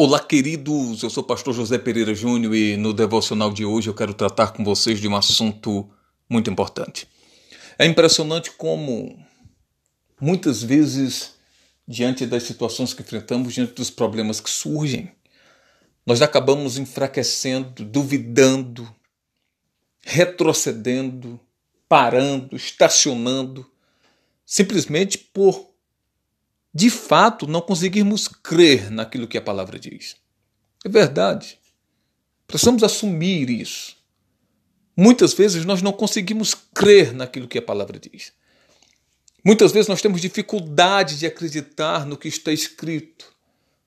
Olá, queridos. Eu sou o pastor José Pereira Júnior e no devocional de hoje eu quero tratar com vocês de um assunto muito importante. É impressionante como muitas vezes, diante das situações que enfrentamos, diante dos problemas que surgem, nós acabamos enfraquecendo, duvidando, retrocedendo, parando, estacionando, simplesmente por de fato não conseguirmos crer naquilo que a palavra diz. É verdade. Precisamos assumir isso. Muitas vezes nós não conseguimos crer naquilo que a palavra diz. Muitas vezes nós temos dificuldade de acreditar no que está escrito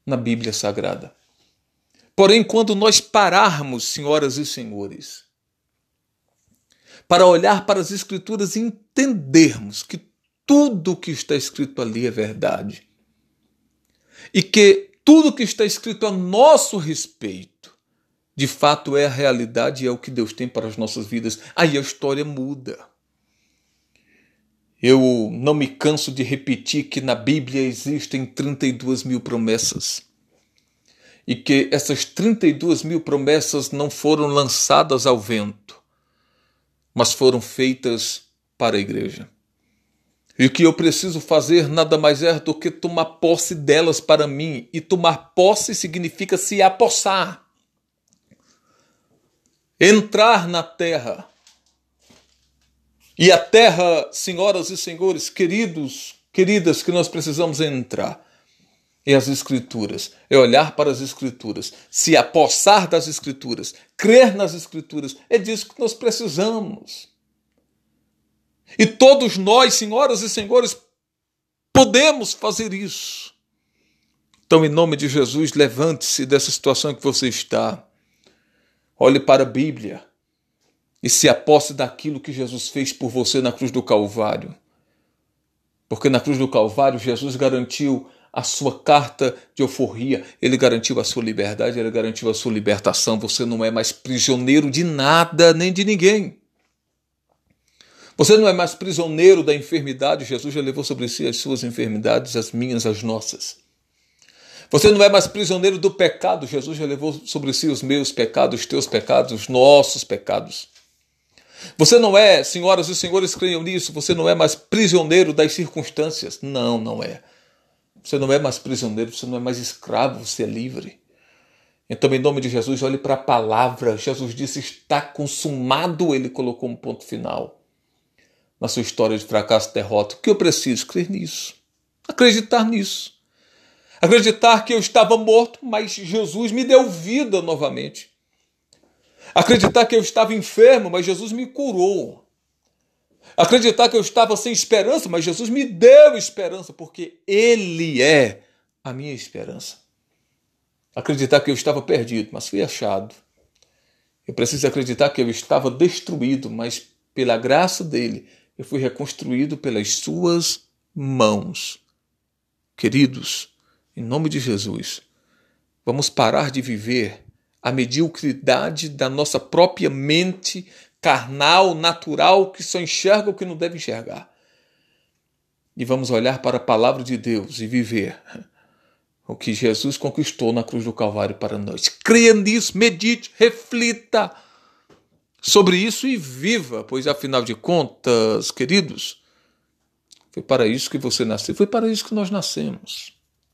na Bíblia Sagrada. Porém, quando nós pararmos, senhoras e senhores, para olhar para as Escrituras e entendermos que tudo que está escrito ali é verdade. E que tudo que está escrito a nosso respeito, de fato é a realidade e é o que Deus tem para as nossas vidas. Aí a história muda. Eu não me canso de repetir que na Bíblia existem 32 mil promessas. E que essas 32 mil promessas não foram lançadas ao vento, mas foram feitas para a igreja. E o que eu preciso fazer nada mais é do que tomar posse delas para mim. E tomar posse significa se apossar. Entrar na terra. E a terra, senhoras e senhores, queridos, queridas, que nós precisamos entrar. É as Escrituras, é olhar para as Escrituras, se apossar das Escrituras, crer nas Escrituras, é disso que nós precisamos. E todos nós, senhoras e senhores, podemos fazer isso. Então, em nome de Jesus, levante-se dessa situação que você está. Olhe para a Bíblia e se aposte daquilo que Jesus fez por você na cruz do Calvário. Porque na cruz do Calvário, Jesus garantiu a sua carta de euforia, ele garantiu a sua liberdade, ele garantiu a sua libertação. Você não é mais prisioneiro de nada nem de ninguém. Você não é mais prisioneiro da enfermidade, Jesus já levou sobre si as suas enfermidades, as minhas, as nossas. Você não é mais prisioneiro do pecado, Jesus já levou sobre si os meus pecados, os teus pecados, os nossos pecados. Você não é, senhoras e senhores, creiam nisso, você não é mais prisioneiro das circunstâncias. Não, não é. Você não é mais prisioneiro, você não é mais escravo, você é livre. Então, em nome de Jesus, olhe para a palavra. Jesus disse: está consumado, ele colocou um ponto final na sua história de fracasso e derrota. O que eu preciso? Crer nisso. Acreditar nisso. Acreditar que eu estava morto, mas Jesus me deu vida novamente. Acreditar que eu estava enfermo, mas Jesus me curou. Acreditar que eu estava sem esperança, mas Jesus me deu esperança, porque Ele é a minha esperança. Acreditar que eu estava perdido, mas fui achado. Eu preciso acreditar que eu estava destruído, mas pela graça dele eu fui reconstruído pelas suas mãos. Queridos, em nome de Jesus, vamos parar de viver a mediocridade da nossa própria mente carnal, natural, que só enxerga o que não deve enxergar. E vamos olhar para a palavra de Deus e viver o que Jesus conquistou na cruz do Calvário para nós. Creia nisso, medite, reflita sobre isso e viva, pois afinal de contas, queridos, foi para isso que você nasceu, foi para isso que nós nascemos.